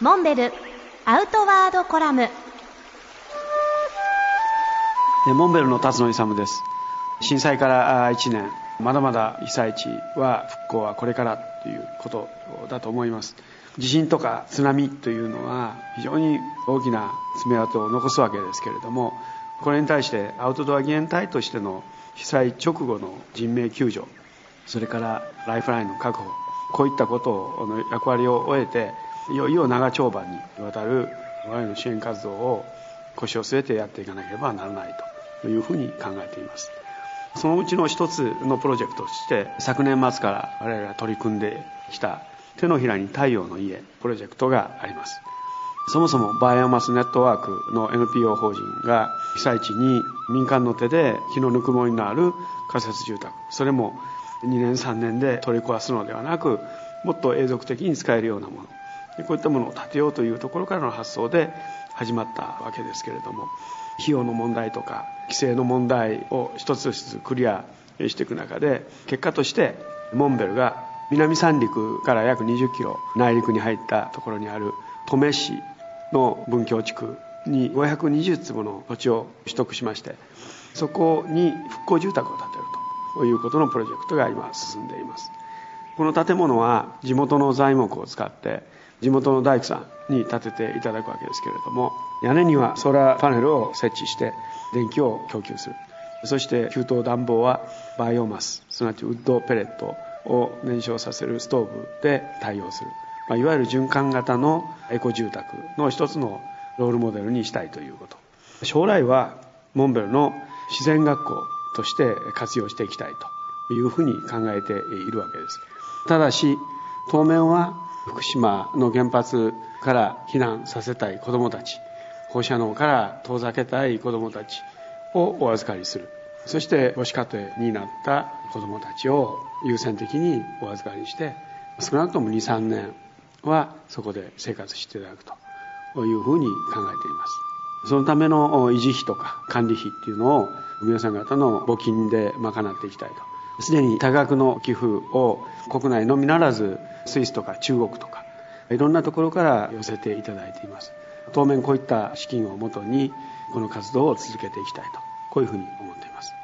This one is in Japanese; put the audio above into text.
モンベルアウトワードコラム。モンベルの辰野勇です。震災から1年。まだまだ被災地は復興はこれからということだと思います。地震とか津波というのは非常に大きな爪痕を残すわけですけれどもこれに対してアウトドア義援隊としての被災直後の人命救助それからライフラインの確保こういったことの役割を終えていよいよ長丁場にわたる我々の支援活動を腰を据えてやっていかなければならないというふうに考えています。そのうちの一つのプロジェクトとして昨年末から我々が取り組んできた手のひらに太陽の家プロジェクトがあります。そもそもバイオマスネットワークの NPO 法人が被災地に民間の手で気のぬくもりのある仮設住宅それも2年3年で取り壊すのではなくもっと永続的に使えるようなもの。こういったものを建てようというところからの発想で始まったわけですけれども費用の問題とか規制の問題を一つ一つクリアしていく中で結果としてモンベルが南三陸から約20キロ内陸に入ったところにある登米市の文教地区に520坪の土地を取得しましてそこに復興住宅を建てるということのプロジェクトが今進んでいます。この建物は地元の材木を使って地元の大工さんに建てていただくわけですけれども屋根にはソーラーパネルを設置して電気を供給する。そして給湯暖房はバイオマスすなわちウッドペレットを燃焼させるストーブで対応する、まあ、いわゆる循環型のエコ住宅の一つのロールモデルにしたいということ。将来はモンベルの自然学校として活用していきたいというふうに考えているわけです。ただし当面は福島の原発から避難させたい子どもたち放射能から遠ざけたい子どもたちをお預かりする。そして母子家庭になった子どもたちを優先的にお預かりして少なくとも23年はそこで生活していただくというふうに考えています。そのための維持費とか管理費っていうのを皆さん方の募金で賄っていきたいと。すでに多額の寄付を国内のみならずスイスとか中国とかいろんなところから寄せていただいています。当面こういった資金をもとにこの活動を続けていきたいとこういうふうに思っています。